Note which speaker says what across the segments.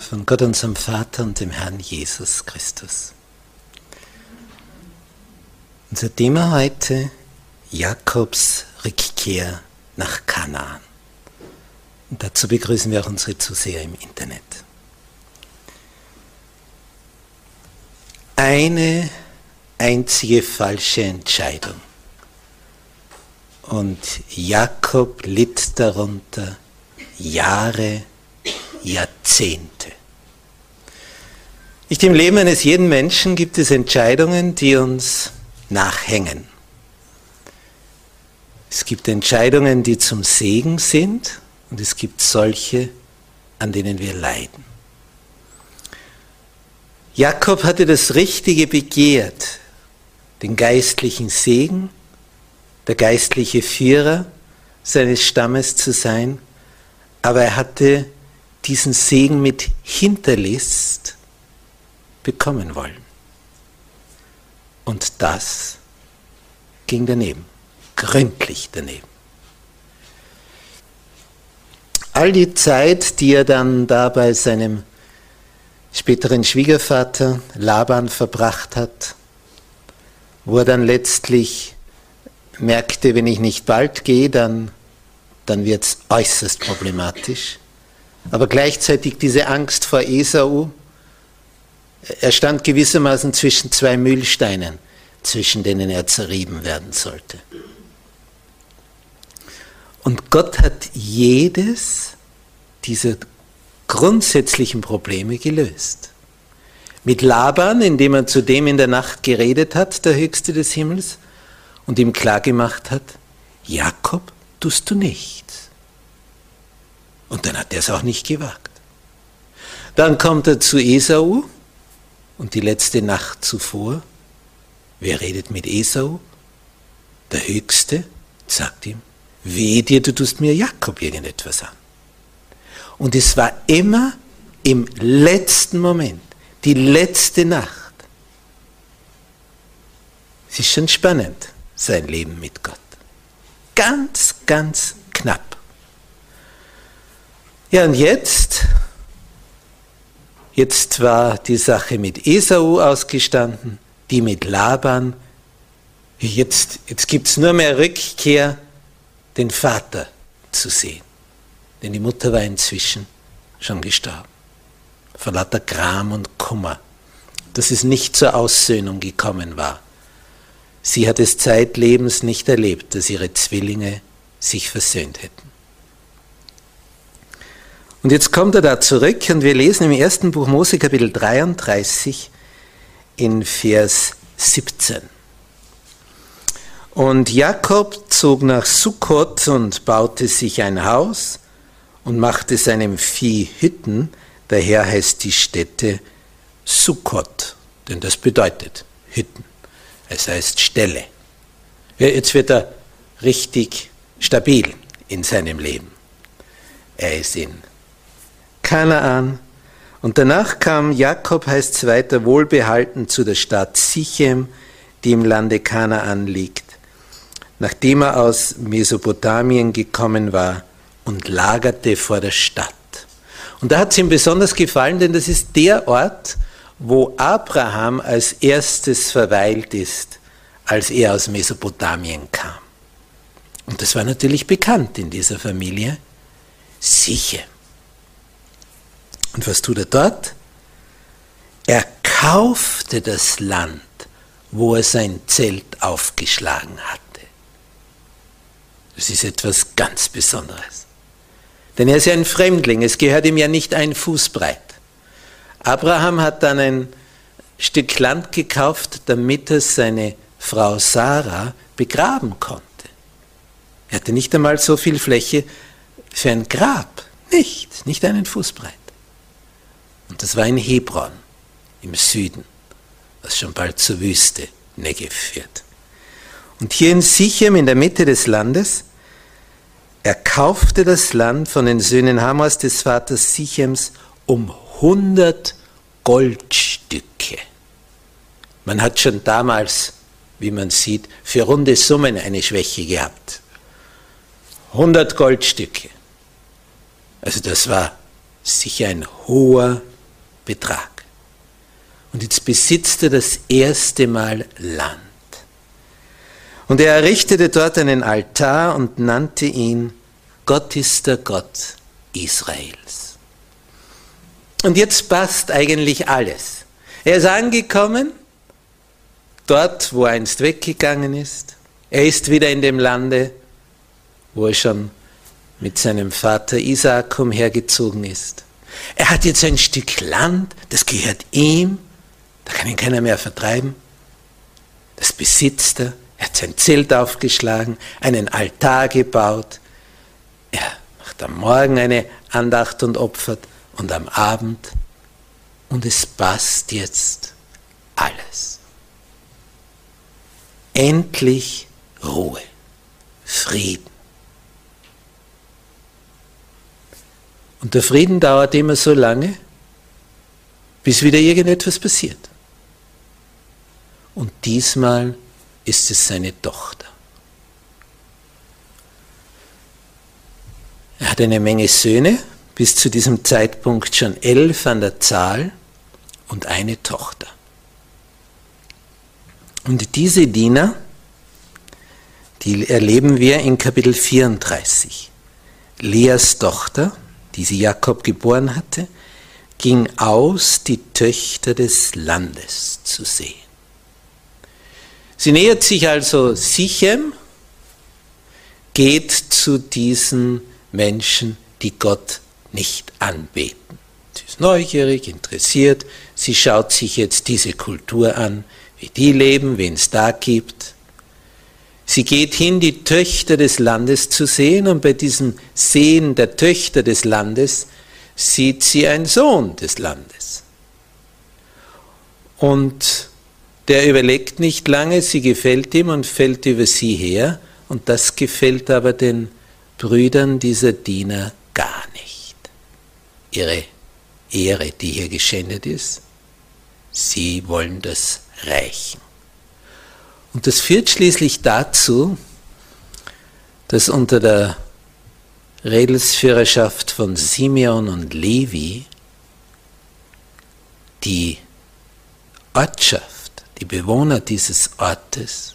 Speaker 1: von Gott unserem Vater und dem Herrn Jesus Christus. Unser Thema heute Jakobs Rückkehr nach Kanaan. Und dazu begrüßen wir auch unsere Zuseher im Internet. Eine einzige falsche Entscheidung. Und Jakob litt darunter Jahre, Jahrzehnte. Nicht im Leben eines jeden Menschen gibt es Entscheidungen, die uns nachhängen. Es gibt Entscheidungen, die zum Segen sind und es gibt solche, an denen wir leiden. Jakob hatte das Richtige begehrt, den geistlichen Segen, der geistliche Führer seines Stammes zu sein, aber er hatte diesen Segen mit Hinterlist bekommen wollen. Und das ging daneben, gründlich daneben. All die Zeit, die er dann da bei seinem späteren Schwiegervater Laban verbracht hat, wo er dann letztlich merkte, wenn ich nicht bald gehe, dann, dann wird es äußerst problematisch. Aber gleichzeitig diese Angst vor Esau, er stand gewissermaßen zwischen zwei Mühlsteinen, zwischen denen er zerrieben werden sollte. Und Gott hat jedes dieser grundsätzlichen Probleme gelöst. Mit Laban, indem er zu dem in der Nacht geredet hat, der Höchste des Himmels, und ihm klargemacht hat, Jakob tust du nichts. Und dann hat er es auch nicht gewagt. Dann kommt er zu Esau und die letzte Nacht zuvor, wer redet mit Esau? Der Höchste sagt ihm, weh dir, du tust mir Jakob irgendetwas an. Und es war immer im letzten Moment, die letzte Nacht. Es ist schon spannend, sein Leben mit Gott. Ganz, ganz knapp. Ja, und jetzt Jetzt war die Sache mit Esau ausgestanden, die mit Laban. Jetzt, jetzt gibt es nur mehr Rückkehr, den Vater zu sehen. Denn die Mutter war inzwischen schon gestorben. Vor lauter Gram und Kummer, dass es nicht zur Aussöhnung gekommen war. Sie hat es zeitlebens nicht erlebt, dass ihre Zwillinge sich versöhnt hätten. Und jetzt kommt er da zurück und wir lesen im ersten Buch Mose Kapitel 33 in Vers 17. Und Jakob zog nach Sukkot und baute sich ein Haus und machte seinem Vieh Hütten, daher heißt die Stätte Sukkot, denn das bedeutet Hütten. Es heißt Stelle. Jetzt wird er richtig stabil in seinem Leben. Er ist in Kanaan Und danach kam Jakob, heißt es weiter, wohlbehalten zu der Stadt Sichem, die im Lande Kanaan liegt, nachdem er aus Mesopotamien gekommen war und lagerte vor der Stadt. Und da hat es ihm besonders gefallen, denn das ist der Ort, wo Abraham als erstes verweilt ist, als er aus Mesopotamien kam. Und das war natürlich bekannt in dieser Familie. Sicher. Und was tut er dort? Er kaufte das Land, wo er sein Zelt aufgeschlagen hatte. Das ist etwas ganz Besonderes. Denn er ist ja ein Fremdling, es gehört ihm ja nicht ein Fuß breit. Abraham hat dann ein Stück Land gekauft, damit er seine Frau Sarah begraben konnte. Er hatte nicht einmal so viel Fläche für ein Grab. Nicht, nicht einen Fuß breit. Und das war in Hebron im Süden, was schon bald zur Wüste Negev führt. Und hier in Sichem in der Mitte des Landes, er kaufte das Land von den Söhnen Hamas des Vaters Sichems um 100 Goldstücke. Man hat schon damals, wie man sieht, für runde Summen eine Schwäche gehabt. 100 Goldstücke. Also das war sicher ein hoher Betrag. Und jetzt besitzt er das erste Mal Land. Und er errichtete dort einen Altar und nannte ihn Gott ist der Gott Israels. Und jetzt passt eigentlich alles. Er ist angekommen, dort, wo er einst weggegangen ist. Er ist wieder in dem Lande, wo er schon mit seinem Vater Isaak umhergezogen ist. Er hat jetzt ein Stück Land, das gehört ihm, da kann ihn keiner mehr vertreiben. Das besitzt er. Er hat sein Zelt aufgeschlagen, einen Altar gebaut. Er macht am Morgen eine Andacht und opfert und am Abend. Und es passt jetzt alles. Endlich Ruhe, Frieden. Und der Frieden dauert immer so lange, bis wieder irgendetwas passiert. Und diesmal ist es seine Tochter. Er hat eine Menge Söhne, bis zu diesem Zeitpunkt schon elf an der Zahl und eine Tochter. Und diese Diener, die erleben wir in Kapitel 34. Leas Tochter, die sie Jakob geboren hatte, ging aus, die Töchter des Landes zu sehen. Sie nähert sich also Sichem, geht zu diesen Menschen, die Gott nicht anbeten. Sie ist neugierig, interessiert, sie schaut sich jetzt diese Kultur an, wie die leben, wen es da gibt. Sie geht hin, die Töchter des Landes zu sehen und bei diesem Sehen der Töchter des Landes sieht sie einen Sohn des Landes. Und der überlegt nicht lange, sie gefällt ihm und fällt über sie her und das gefällt aber den Brüdern dieser Diener gar nicht. Ihre Ehre, die hier geschändet ist, sie wollen das rächen. Und das führt schließlich dazu, dass unter der Redelsführerschaft von Simeon und Levi die Ortschaft, die Bewohner dieses Ortes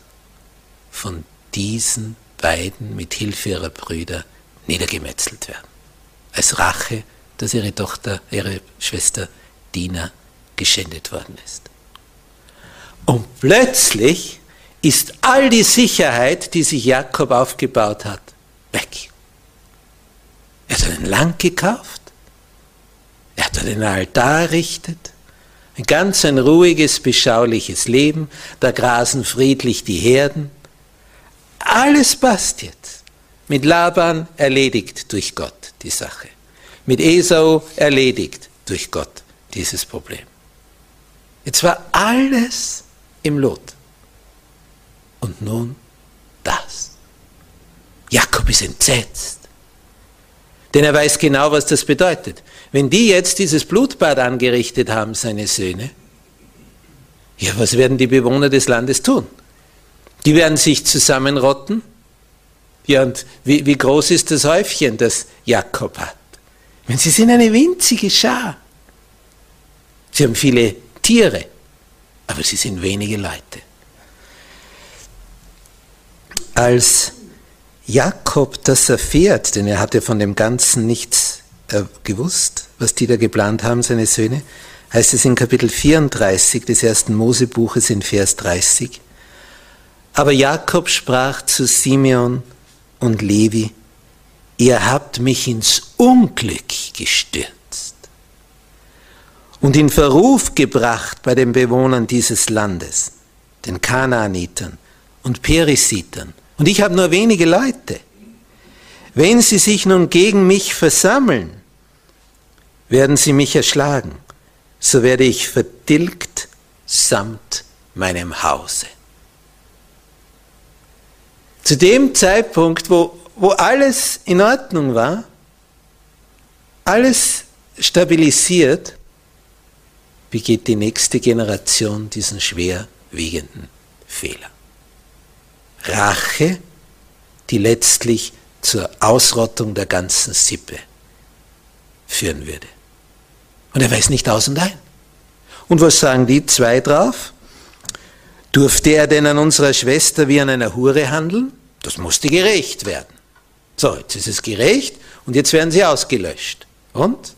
Speaker 1: von diesen beiden mit Hilfe ihrer Brüder niedergemetzelt werden. Als Rache, dass ihre Tochter, ihre Schwester Dina geschändet worden ist. Und plötzlich ist all die Sicherheit, die sich Jakob aufgebaut hat, weg. Er hat einen Land gekauft, er hat einen Altar errichtet, ein ganz ein ruhiges, beschauliches Leben, da grasen friedlich die Herden. Alles passt jetzt. Mit Laban erledigt durch Gott die Sache. Mit Esau erledigt durch Gott dieses Problem. Jetzt war alles im Lot. Und nun das. Jakob ist entsetzt. Denn er weiß genau, was das bedeutet. Wenn die jetzt dieses Blutbad angerichtet haben, seine Söhne, ja, was werden die Bewohner des Landes tun? Die werden sich zusammenrotten. Ja, und wie, wie groß ist das Häufchen, das Jakob hat? Wenn sie sind eine winzige Schar. Sie haben viele Tiere, aber sie sind wenige Leute. Als Jakob das erfährt, denn er hatte von dem Ganzen nichts äh, gewusst, was die da geplant haben, seine Söhne, heißt es in Kapitel 34 des ersten Mosebuches in Vers 30. Aber Jakob sprach zu Simeon und Levi, ihr habt mich ins Unglück gestürzt und in Verruf gebracht bei den Bewohnern dieses Landes, den Kanaanitern und Perisitern und ich habe nur wenige Leute. Wenn sie sich nun gegen mich versammeln, werden sie mich erschlagen. So werde ich vertilgt samt meinem Hause. Zu dem Zeitpunkt, wo, wo alles in Ordnung war, alles stabilisiert, begeht die nächste Generation diesen schwerwiegenden Fehler. Rache, die letztlich zur Ausrottung der ganzen Sippe führen würde. Und er weiß nicht aus und ein. Und was sagen die zwei drauf? Durfte er denn an unserer Schwester wie an einer Hure handeln? Das musste gerecht werden. So, jetzt ist es gerecht und jetzt werden sie ausgelöscht. Und?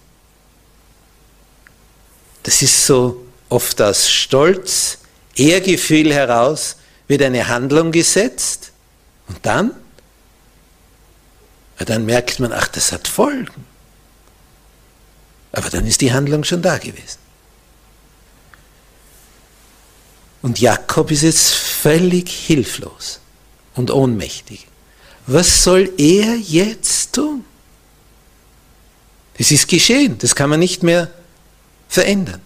Speaker 1: Das ist so oft aus Stolz, Ehrgefühl heraus, wird eine Handlung gesetzt und dann? Ja, dann merkt man, ach, das hat Folgen. Aber dann ist die Handlung schon da gewesen. Und Jakob ist jetzt völlig hilflos und ohnmächtig. Was soll er jetzt tun? Es ist geschehen, das kann man nicht mehr verändern.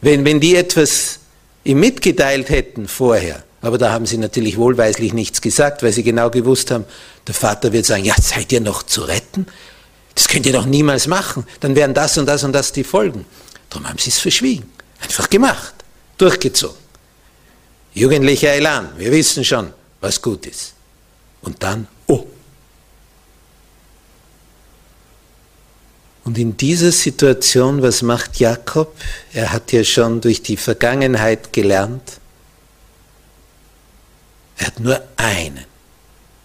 Speaker 1: Wenn, wenn die etwas ihm mitgeteilt hätten vorher, aber da haben sie natürlich wohlweislich nichts gesagt, weil sie genau gewusst haben, der Vater wird sagen, ja, seid ihr noch zu retten? Das könnt ihr doch niemals machen. Dann wären das und das und das die Folgen. Darum haben sie es verschwiegen. Einfach gemacht. Durchgezogen. Jugendlicher Elan. Wir wissen schon, was gut ist. Und dann, oh, Und in dieser Situation, was macht Jakob? Er hat ja schon durch die Vergangenheit gelernt, er hat nur einen,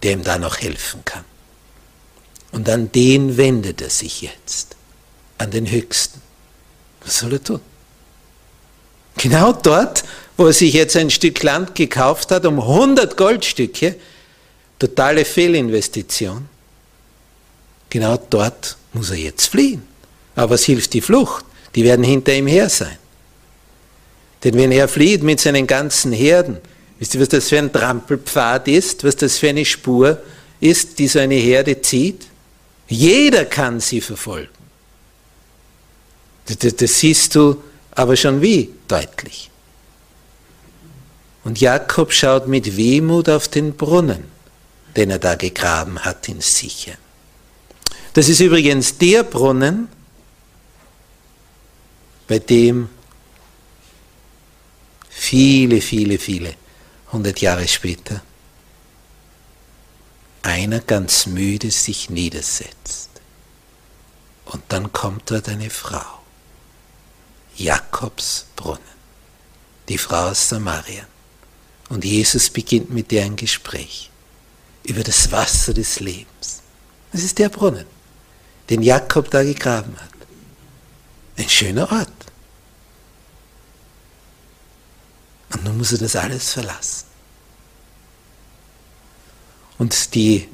Speaker 1: der ihm da noch helfen kann. Und an den wendet er sich jetzt, an den Höchsten. Was soll er tun? Genau dort, wo er sich jetzt ein Stück Land gekauft hat, um 100 Goldstücke, totale Fehlinvestition, genau dort muss er jetzt fliehen. Aber was hilft die Flucht? Die werden hinter ihm her sein. Denn wenn er flieht mit seinen ganzen Herden, wisst ihr, was das für ein Trampelpfad ist, was das für eine Spur ist, die so eine Herde zieht? Jeder kann sie verfolgen. Das, das siehst du aber schon wie deutlich. Und Jakob schaut mit Wehmut auf den Brunnen, den er da gegraben hat in Sichern. Das ist übrigens der Brunnen, bei dem viele, viele, viele hundert Jahre später einer ganz müde sich niedersetzt. Und dann kommt dort eine Frau, Jakobs Brunnen, die Frau aus Samarien. Und Jesus beginnt mit ihr ein Gespräch über das Wasser des Lebens. Das ist der Brunnen den Jakob da gegraben hat. Ein schöner Ort. Und nun muss er das alles verlassen. Und die,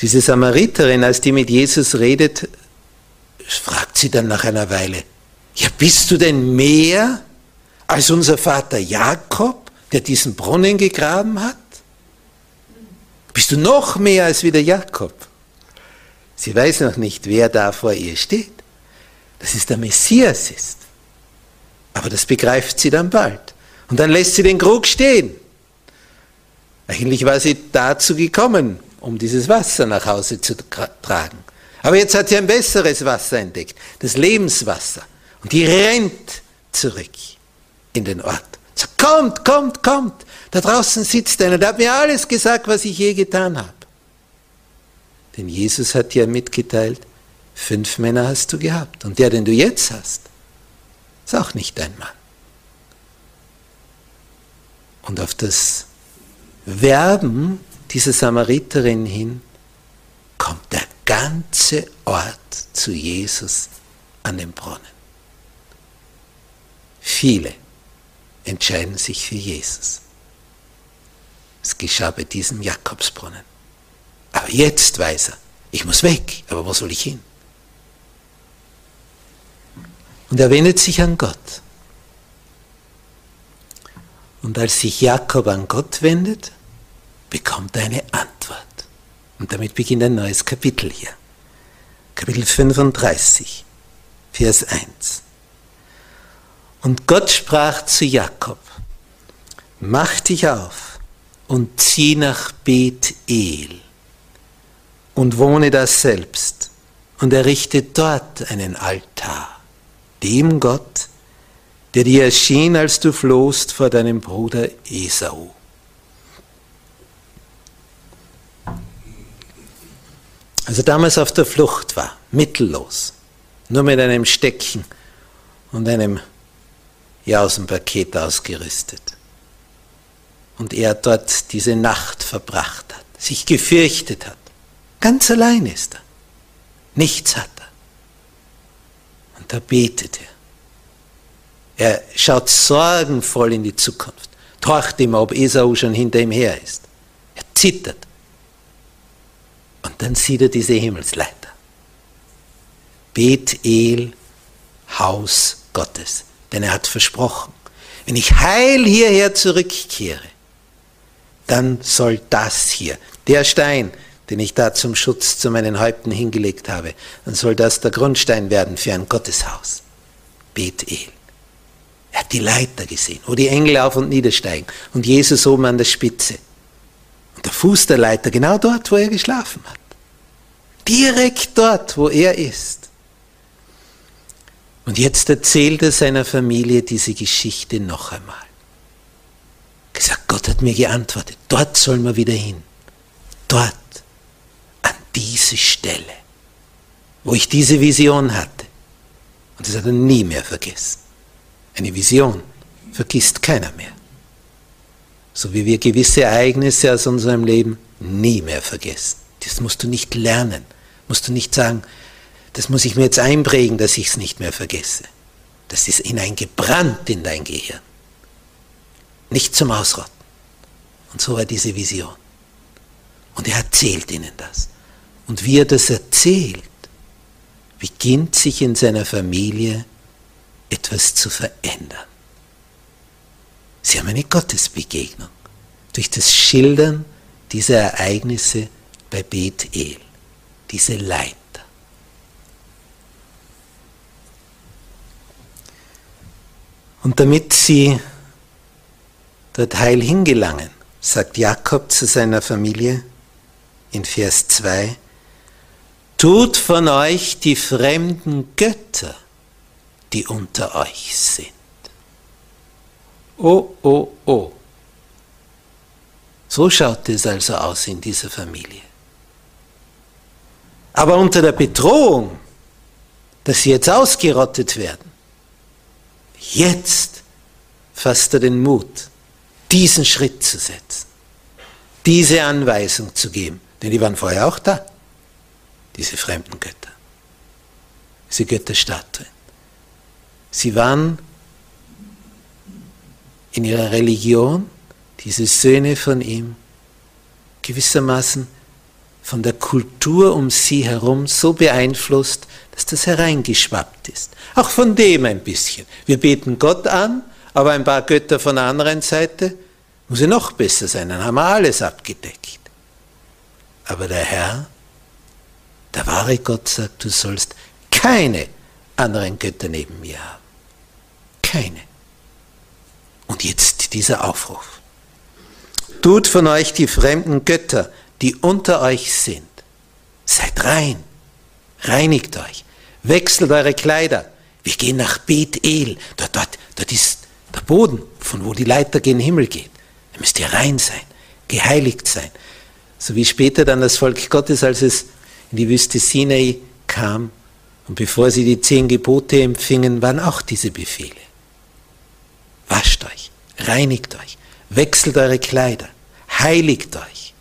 Speaker 1: diese Samariterin, als die mit Jesus redet, fragt sie dann nach einer Weile, ja, bist du denn mehr als unser Vater Jakob, der diesen Brunnen gegraben hat? Bist du noch mehr als wie der Jakob? Sie weiß noch nicht, wer da vor ihr steht, dass es der Messias ist. Aber das begreift sie dann bald. Und dann lässt sie den Krug stehen. Eigentlich war sie dazu gekommen, um dieses Wasser nach Hause zu tragen. Aber jetzt hat sie ein besseres Wasser entdeckt, das Lebenswasser. Und die rennt zurück in den Ort. So, kommt, kommt, kommt. Da draußen sitzt einer, der hat mir alles gesagt, was ich je getan habe. Denn Jesus hat dir mitgeteilt, fünf Männer hast du gehabt. Und der, den du jetzt hast, ist auch nicht dein Mann. Und auf das Werben dieser Samariterin hin kommt der ganze Ort zu Jesus an den Brunnen. Viele entscheiden sich für Jesus. Es geschah bei diesem Jakobsbrunnen. Aber jetzt weiß er, ich muss weg, aber wo soll ich hin? Und er wendet sich an Gott. Und als sich Jakob an Gott wendet, bekommt er eine Antwort. Und damit beginnt ein neues Kapitel hier. Kapitel 35, Vers 1. Und Gott sprach zu Jakob, mach dich auf und zieh nach Bethel und wohne da selbst und errichte dort einen Altar, dem Gott, der dir erschien, als du flohst vor deinem Bruder Esau. Also damals auf der Flucht war, mittellos, nur mit einem Stecken und einem Jausenpaket ausgerüstet. Und er dort diese Nacht verbracht hat, sich gefürchtet hat. Ganz allein ist er. Nichts hat er. Und da betet er. Er schaut sorgenvoll in die Zukunft. Tracht immer, ob Esau schon hinter ihm her ist. Er zittert. Und dann sieht er diese Himmelsleiter. Bethel, Haus Gottes. Denn er hat versprochen, wenn ich heil hierher zurückkehre, dann soll das hier, der Stein, den ich da zum Schutz zu meinen Häupten hingelegt habe, dann soll das der Grundstein werden für ein Gotteshaus. Bethel. Er hat die Leiter gesehen, wo die Engel auf und niedersteigen und Jesus oben an der Spitze. Und der Fuß der Leiter genau dort, wo er geschlafen hat. Direkt dort, wo er ist. Und jetzt erzählt er seiner Familie diese Geschichte noch einmal. Gesagt, Gott hat mir geantwortet, dort sollen wir wieder hin. Dort, diese Stelle, wo ich diese Vision hatte. Und das hat er nie mehr vergessen. Eine Vision vergisst keiner mehr. So wie wir gewisse Ereignisse aus unserem Leben nie mehr vergessen. Das musst du nicht lernen. Musst du nicht sagen, das muss ich mir jetzt einprägen, dass ich es nicht mehr vergesse. Das ist hineingebrannt in dein Gehirn. Nicht zum Ausrotten. Und so war diese Vision. Und er erzählt ihnen das. Und wie er das erzählt, beginnt sich in seiner Familie etwas zu verändern. Sie haben eine Gottesbegegnung durch das Schildern dieser Ereignisse bei Bethel, diese Leiter. Und damit sie dort heil hingelangen, sagt Jakob zu seiner Familie in Vers 2, tut von euch die fremden Götter, die unter euch sind. Oh, oh, oh. So schaut es also aus in dieser Familie. Aber unter der Bedrohung, dass sie jetzt ausgerottet werden, jetzt fasst er den Mut, diesen Schritt zu setzen, diese Anweisung zu geben, denn die waren vorher auch da, diese fremden Götter, diese Götterstatuen. Sie waren in ihrer Religion, diese Söhne von ihm, gewissermaßen von der Kultur um sie herum so beeinflusst, dass das hereingeschwappt ist. Auch von dem ein bisschen. Wir beten Gott an, aber ein paar Götter von der anderen Seite muss ja noch besser sein, dann haben wir alles abgedeckt. Aber der Herr, der wahre Gott sagt, du sollst keine anderen Götter neben mir haben. Keine. Und jetzt dieser Aufruf. Tut von euch die fremden Götter, die unter euch sind. Seid rein, reinigt euch, wechselt eure Kleider. Wir gehen nach Bethel, dort, dort, dort ist der Boden, von wo die Leiter gen Himmel geht. Da müsst ihr rein sein, geheiligt sein. So wie später dann das Volk Gottes, als es in die Wüste Sinai kam und bevor sie die zehn Gebote empfingen, waren auch diese Befehle. Wascht euch, reinigt euch, wechselt eure Kleider, heiligt euch,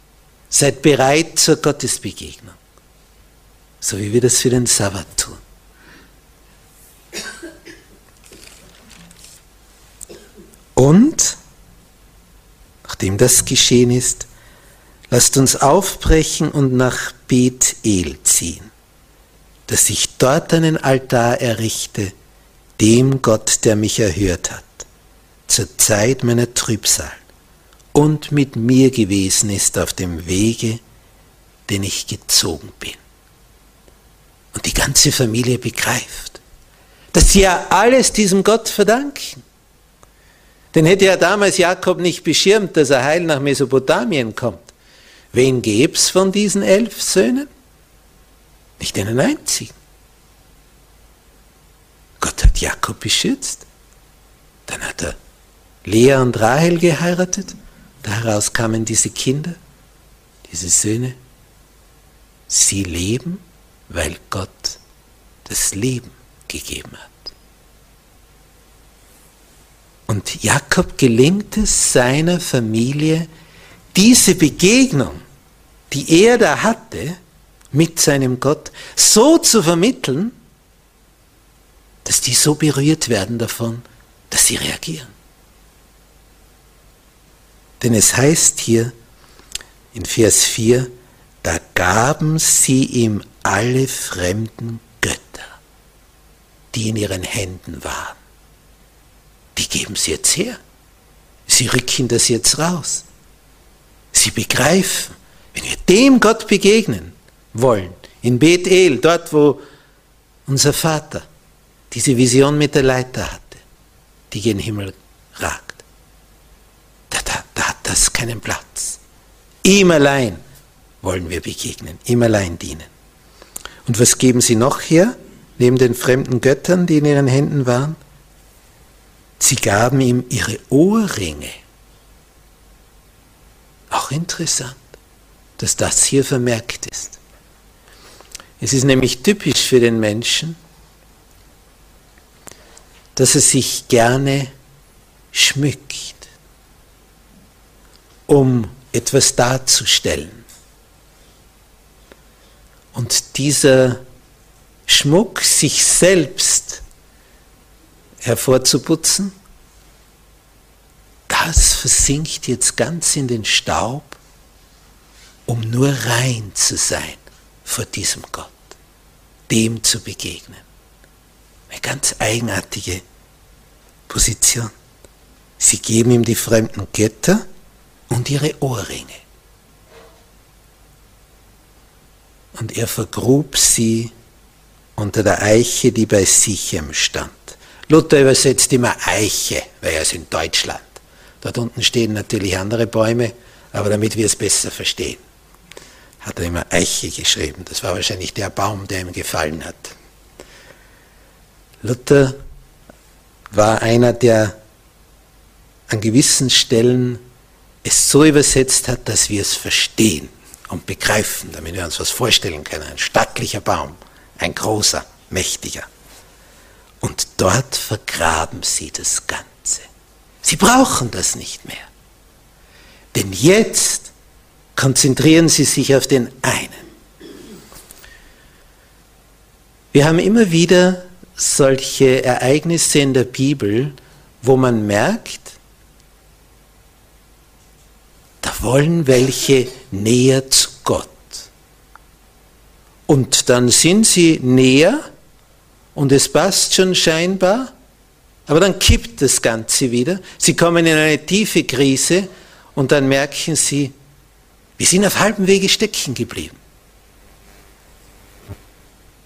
Speaker 1: seid bereit zur Gottesbegegnung, so wie wir das für den Sabbat tun. Und, nachdem das geschehen ist, lasst uns aufbrechen und nach Bethel ziehen, dass ich dort einen Altar errichte, dem Gott, der mich erhört hat, zur Zeit meiner Trübsal und mit mir gewesen ist auf dem Wege, den ich gezogen bin. Und die ganze Familie begreift, dass sie ja alles diesem Gott verdanken. Denn hätte ja damals Jakob nicht beschirmt, dass er heil nach Mesopotamien kommt. Wen gäb's von diesen elf Söhnen? Nicht einen einzigen. Gott hat Jakob beschützt. Dann hat er Lea und Rahel geheiratet. Daraus kamen diese Kinder, diese Söhne. Sie leben, weil Gott das Leben gegeben hat. Und Jakob gelingt es seiner Familie, diese Begegnung, die er da hatte mit seinem Gott, so zu vermitteln, dass die so berührt werden davon, dass sie reagieren. Denn es heißt hier in Vers 4, da gaben sie ihm alle fremden Götter, die in ihren Händen waren. Die geben sie jetzt her. Sie rücken das jetzt raus. Sie begreifen, wenn wir dem Gott begegnen wollen, in Bethel, dort wo unser Vater diese Vision mit der Leiter hatte, die gen Himmel ragt, da, da, da hat das keinen Platz. Ihm allein wollen wir begegnen, ihm allein dienen. Und was geben sie noch her, neben den fremden Göttern, die in ihren Händen waren? Sie gaben ihm ihre Ohrringe. Auch interessant, dass das hier vermerkt ist. Es ist nämlich typisch für den Menschen, dass er sich gerne schmückt, um etwas darzustellen. Und dieser Schmuck, sich selbst hervorzuputzen, das versinkt jetzt ganz in den Staub, um nur rein zu sein vor diesem Gott, dem zu begegnen. Eine ganz eigenartige Position. Sie geben ihm die fremden Götter und ihre Ohrringe. Und er vergrub sie unter der Eiche, die bei Sichem stand. Luther übersetzt immer Eiche, weil er ist in Deutschland. Dort unten stehen natürlich andere Bäume, aber damit wir es besser verstehen, hat er immer Eiche geschrieben. Das war wahrscheinlich der Baum, der ihm gefallen hat. Luther war einer, der an gewissen Stellen es so übersetzt hat, dass wir es verstehen und begreifen, damit wir uns was vorstellen können. Ein stattlicher Baum, ein großer, mächtiger. Und dort vergraben sie das Ganze. Sie brauchen das nicht mehr. Denn jetzt konzentrieren sie sich auf den einen. Wir haben immer wieder solche Ereignisse in der Bibel, wo man merkt, da wollen welche näher zu Gott. Und dann sind sie näher und es passt schon scheinbar, aber dann kippt das Ganze wieder. Sie kommen in eine tiefe Krise und dann merken sie, wir sind auf halbem Wege stecken geblieben.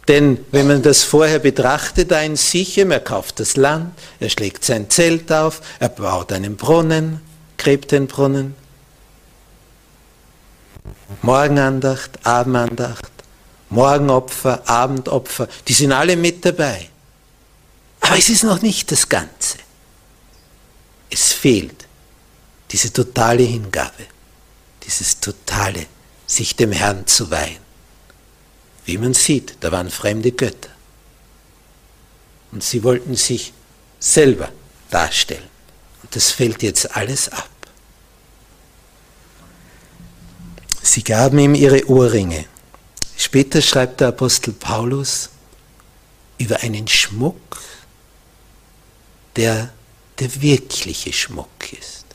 Speaker 1: Denn wenn man das vorher betrachtet, ein Sichem, er kauft das Land, er schlägt sein Zelt auf, er baut einen Brunnen, gräbt den Brunnen. Morgenandacht, Abendandacht, Morgenopfer, Abendopfer, die sind alle mit dabei. Aber es ist noch nicht das Ganze. Es fehlt diese totale Hingabe, dieses totale, sich dem Herrn zu weihen. Wie man sieht, da waren fremde Götter. Und sie wollten sich selber darstellen. Und das fällt jetzt alles ab. Sie gaben ihm ihre Ohrringe. Später schreibt der Apostel Paulus über einen Schmuck, der der wirkliche Schmuck ist,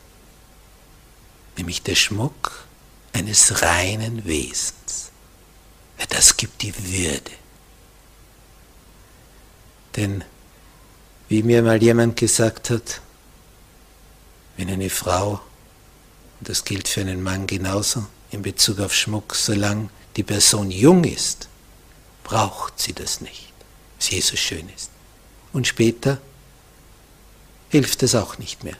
Speaker 1: nämlich der Schmuck eines reinen Wesens. Ja, das gibt die Würde. Denn wie mir mal jemand gesagt hat, wenn eine Frau, und das gilt für einen Mann genauso in Bezug auf Schmuck, solange die Person jung ist, braucht sie das nicht, sie so schön ist. Und später hilft es auch nicht mehr.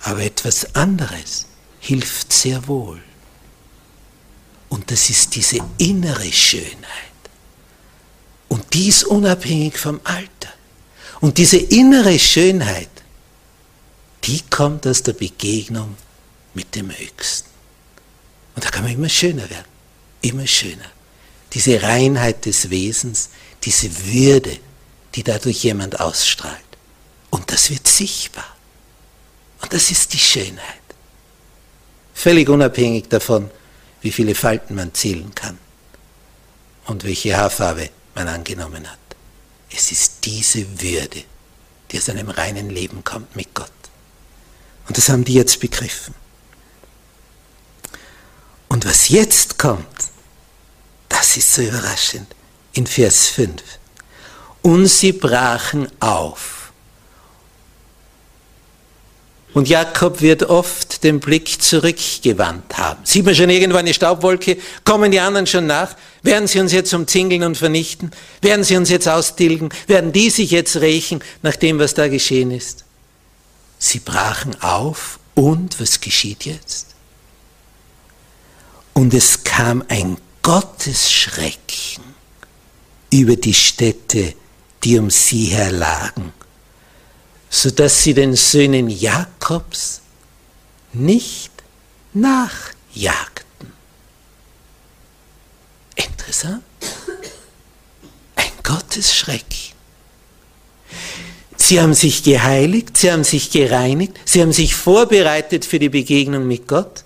Speaker 1: Aber etwas anderes hilft sehr wohl. Und das ist diese innere Schönheit. Und dies unabhängig vom Alter. Und diese innere Schönheit, die kommt aus der Begegnung mit dem Höchsten. Und da kann man immer schöner werden, immer schöner. Diese Reinheit des Wesens, diese Würde, die dadurch jemand ausstrahlt. Und das wird sichtbar. Und das ist die Schönheit. Völlig unabhängig davon, wie viele Falten man zählen kann und welche Haarfarbe man angenommen hat. Es ist diese Würde, die aus einem reinen Leben kommt mit Gott. Und das haben die jetzt begriffen. Und was jetzt kommt, das ist so überraschend. In Vers 5. Und sie brachen auf und Jakob wird oft den Blick zurückgewandt haben. Sieht man schon irgendwo eine Staubwolke? Kommen die anderen schon nach? Werden sie uns jetzt umzingeln und vernichten? Werden sie uns jetzt austilgen? Werden die sich jetzt rächen nach dem, was da geschehen ist? Sie brachen auf und was geschieht jetzt? Und es kam ein Gottesschrecken über die Städte, die um sie her lagen sodass sie den Söhnen Jakobs nicht nachjagten. Interessant. Ein Gottesschreck. Sie haben sich geheiligt, sie haben sich gereinigt, sie haben sich vorbereitet für die Begegnung mit Gott.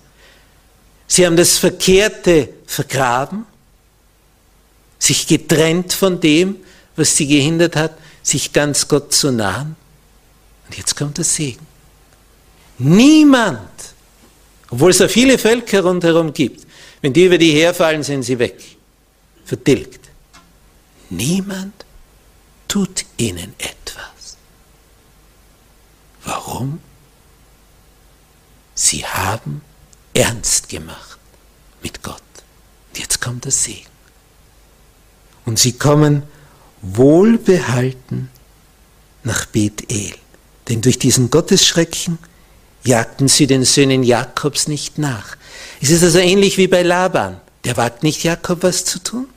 Speaker 1: Sie haben das Verkehrte vergraben, sich getrennt von dem, was sie gehindert hat, sich ganz Gott zu nahen. Und jetzt kommt der Segen. Niemand, obwohl es so viele Völker rundherum gibt, wenn die über die herfallen, sind sie weg, vertilgt. Niemand tut ihnen etwas. Warum? Sie haben ernst gemacht mit Gott. Und jetzt kommt der Segen. Und sie kommen wohlbehalten nach Bethel. Denn durch diesen Gottesschrecken jagten sie den Söhnen Jakobs nicht nach. Es ist also ähnlich wie bei Laban. Der wagt nicht, Jakob was zu tun.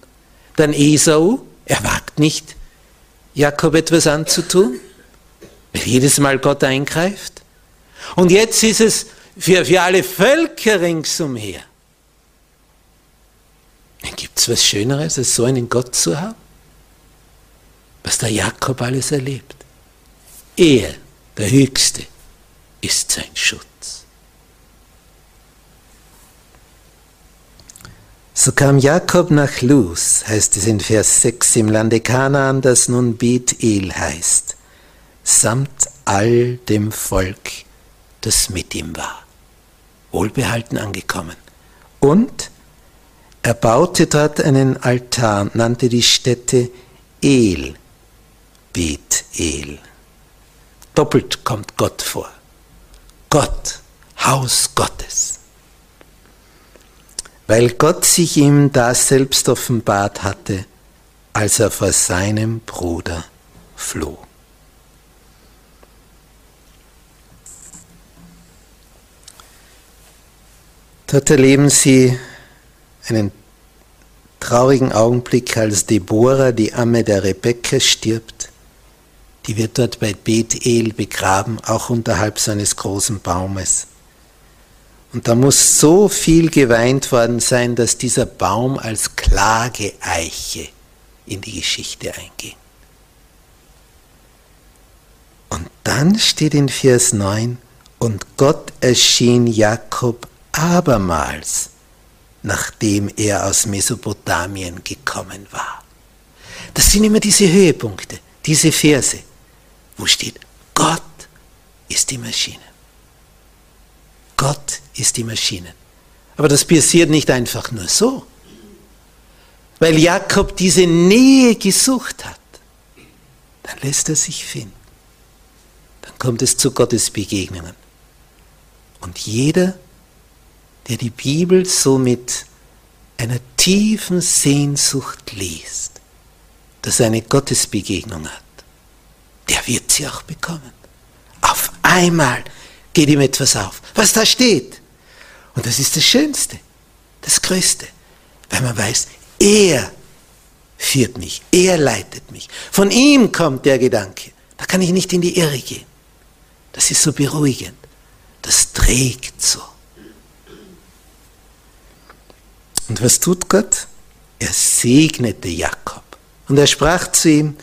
Speaker 1: Dann Esau, er wagt nicht, Jakob etwas anzutun, weil jedes Mal Gott eingreift. Und jetzt ist es für, für alle Völker ringsumher. Gibt es was Schöneres, als so einen Gott zu haben? Was der Jakob alles erlebt. Er der Höchste ist sein Schutz. So kam Jakob nach Luz, heißt es in Vers 6 im Lande Kanaan, das nun Bethel heißt, samt all dem Volk, das mit ihm war. Wohlbehalten angekommen. Und er baute dort einen Altar und nannte die Stätte El, Bethel. Doppelt kommt Gott vor. Gott, Haus Gottes. Weil Gott sich ihm da selbst offenbart hatte, als er vor seinem Bruder floh. Dort erleben sie einen traurigen Augenblick, als Deborah, die Amme der Rebekka, stirbt. Die wird dort bei Bethel begraben, auch unterhalb so eines großen Baumes. Und da muss so viel geweint worden sein, dass dieser Baum als Klageeiche in die Geschichte einging. Und dann steht in Vers 9, und Gott erschien Jakob abermals, nachdem er aus Mesopotamien gekommen war. Das sind immer diese Höhepunkte, diese Verse, wo steht, Gott ist die Maschine. Gott ist die Maschine. Aber das passiert nicht einfach nur so, weil Jakob diese Nähe gesucht hat. Dann lässt er sich finden. Dann kommt es zu Gottes Begegnungen. Und jeder, der die Bibel so mit einer tiefen Sehnsucht liest, dass er eine Gottesbegegnung hat, der wird sie auch bekommen. Auf einmal geht ihm etwas auf, was da steht. Und das ist das Schönste, das Größte, weil man weiß, er führt mich, er leitet mich. Von ihm kommt der Gedanke. Da kann ich nicht in die Irre gehen. Das ist so beruhigend. Das trägt so. Und was tut Gott? Er segnete Jakob. Und er sprach zu ihm,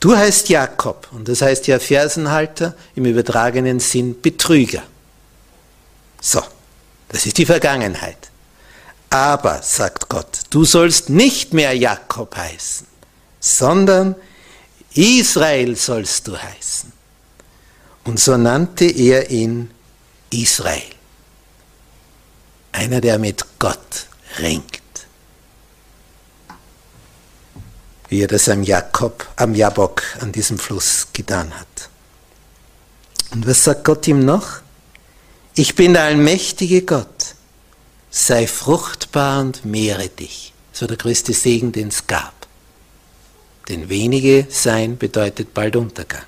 Speaker 1: du heißt Jakob, und das heißt ja Fersenhalter, im übertragenen Sinn Betrüger. So, das ist die Vergangenheit. Aber, sagt Gott, du sollst nicht mehr Jakob heißen, sondern Israel sollst du heißen. Und so nannte er ihn Israel. Einer, der mit Gott ringt. Wie er das am Jakob, am Jabok, an diesem Fluss getan hat. Und was sagt Gott ihm noch? Ich bin der allmächtige Gott. Sei fruchtbar und mehre dich. Das war der größte Segen, den es gab. Denn wenige sein bedeutet bald Untergang.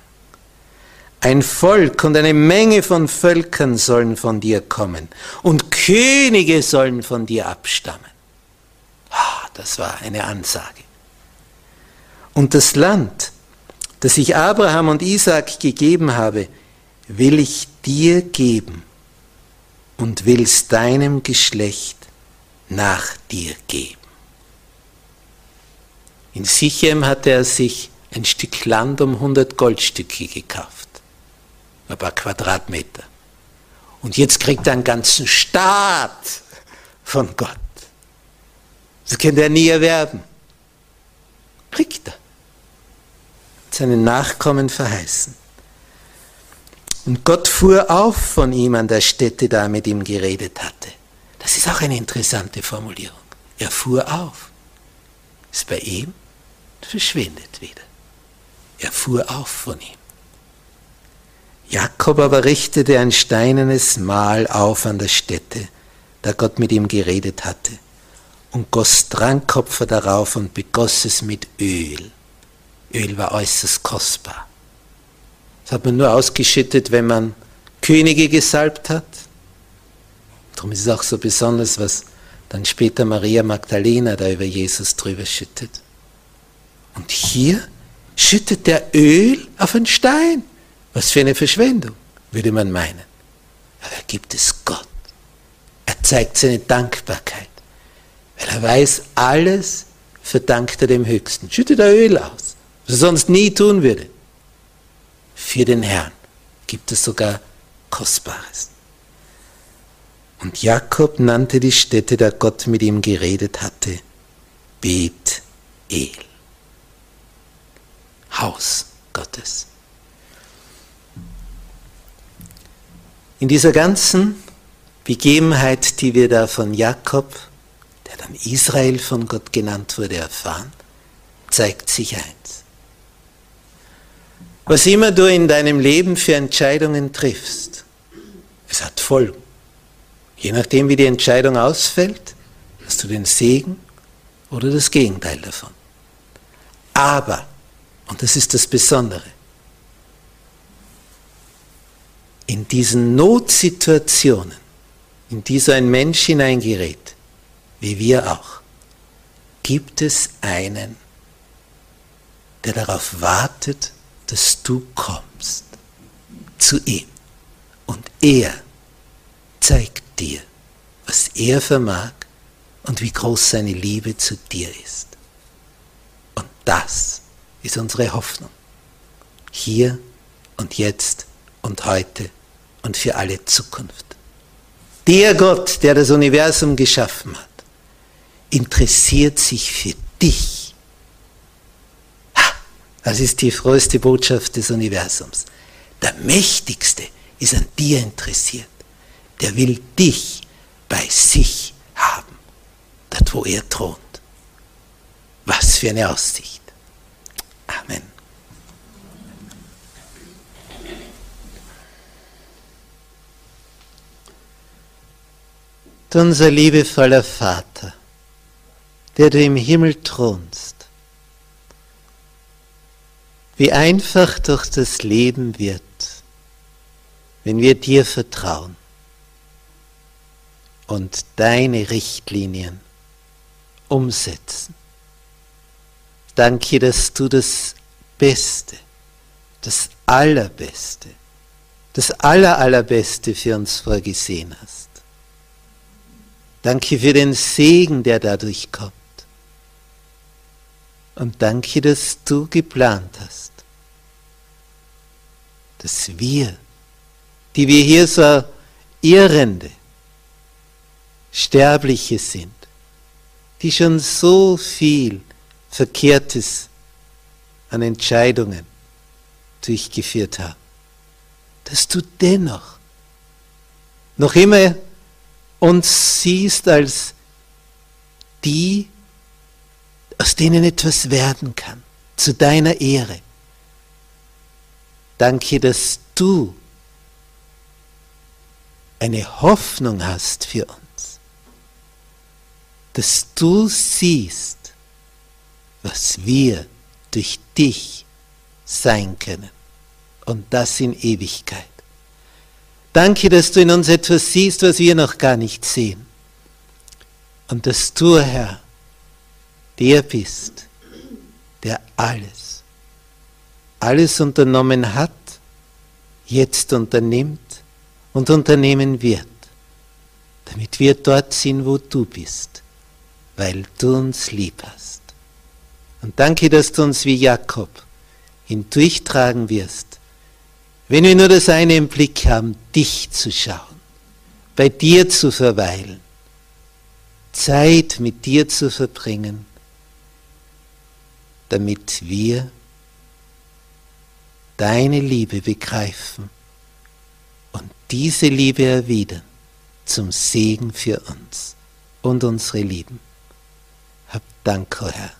Speaker 1: Ein Volk und eine Menge von Völkern sollen von dir kommen und Könige sollen von dir abstammen. Das war eine Ansage. Und das Land, das ich Abraham und Isaac gegeben habe, will ich dir geben und will es deinem Geschlecht nach dir geben. In Sichem hatte er sich ein Stück Land um 100 Goldstücke gekauft, ein paar Quadratmeter. Und jetzt kriegt er einen ganzen Staat von Gott. Das könnte er nie erwerben. Kriegt er. Seinen Nachkommen verheißen. Und Gott fuhr auf von ihm an der Stätte, da er mit ihm geredet hatte. Das ist auch eine interessante Formulierung. Er fuhr auf. Ist bei ihm, verschwindet wieder. Er fuhr auf von ihm. Jakob aber richtete ein steinernes Mahl auf an der Stätte, da Gott mit ihm geredet hatte, und goss Trankkopfer darauf und begoss es mit Öl. Öl war äußerst kostbar. Das hat man nur ausgeschüttet, wenn man Könige gesalbt hat. Darum ist es auch so besonders, was dann später Maria Magdalena da über Jesus drüber schüttet. Und hier schüttet der Öl auf einen Stein. Was für eine Verschwendung, würde man meinen. Aber er gibt es Gott. Er zeigt seine Dankbarkeit, weil er weiß, alles verdankt er dem Höchsten. Schüttet er Öl aus, was er sonst nie tun würde für den Herrn gibt es sogar Kostbares. Und Jakob nannte die Stätte, da Gott mit ihm geredet hatte, Bet-El. Haus Gottes. In dieser ganzen Begebenheit, die wir da von Jakob, der dann Israel von Gott genannt wurde, erfahren, zeigt sich eins. Was immer du in deinem Leben für Entscheidungen triffst, es hat Folgen. Je nachdem, wie die Entscheidung ausfällt, hast du den Segen oder das Gegenteil davon. Aber, und das ist das Besondere, in diesen Notsituationen, in die so ein Mensch hineingerät, wie wir auch, gibt es einen, der darauf wartet, dass du kommst zu ihm. Und er zeigt dir, was er vermag und wie groß seine Liebe zu dir ist. Und das ist unsere Hoffnung. Hier und jetzt und heute und für alle Zukunft. Der Gott, der das Universum geschaffen hat, interessiert sich für dich. Das ist die froheste Botschaft des Universums. Der Mächtigste ist an dir interessiert. Der will dich bei sich haben, dort wo er thront. Was für eine Aussicht. Amen. unser liebevoller Vater, der du im Himmel thronst, wie einfach durch das Leben wird, wenn wir dir vertrauen und deine Richtlinien umsetzen. Danke, dass du das Beste, das Allerbeste, das Allerallerbeste für uns vorgesehen hast. Danke für den Segen, der dadurch kommt. Und danke, dass du geplant hast, dass wir, die wir hier so Irrende, Sterbliche sind, die schon so viel Verkehrtes an Entscheidungen durchgeführt haben, dass du dennoch noch immer uns siehst als die, aus denen etwas werden kann, zu deiner Ehre. Danke, dass du eine Hoffnung hast für uns, dass du siehst, was wir durch dich sein können und das in Ewigkeit. Danke, dass du in uns etwas siehst, was wir noch gar nicht sehen. Und dass du, Herr, der bist, der alles, alles unternommen hat, jetzt unternimmt und unternehmen wird, damit wir dort sind, wo du bist, weil du uns lieb hast. Und danke, dass du uns wie Jakob hindurchtragen wirst wenn wir nur das eine im Blick haben, dich zu schauen, bei dir zu verweilen, Zeit mit dir zu verbringen, damit wir deine Liebe begreifen und diese Liebe erwidern zum Segen für uns und unsere Lieben. Hab Dank, o oh Herr,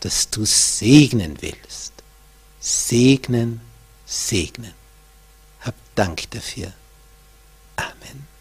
Speaker 1: dass du segnen willst. Segnen, segnen. Hab Dank dafür. Amen.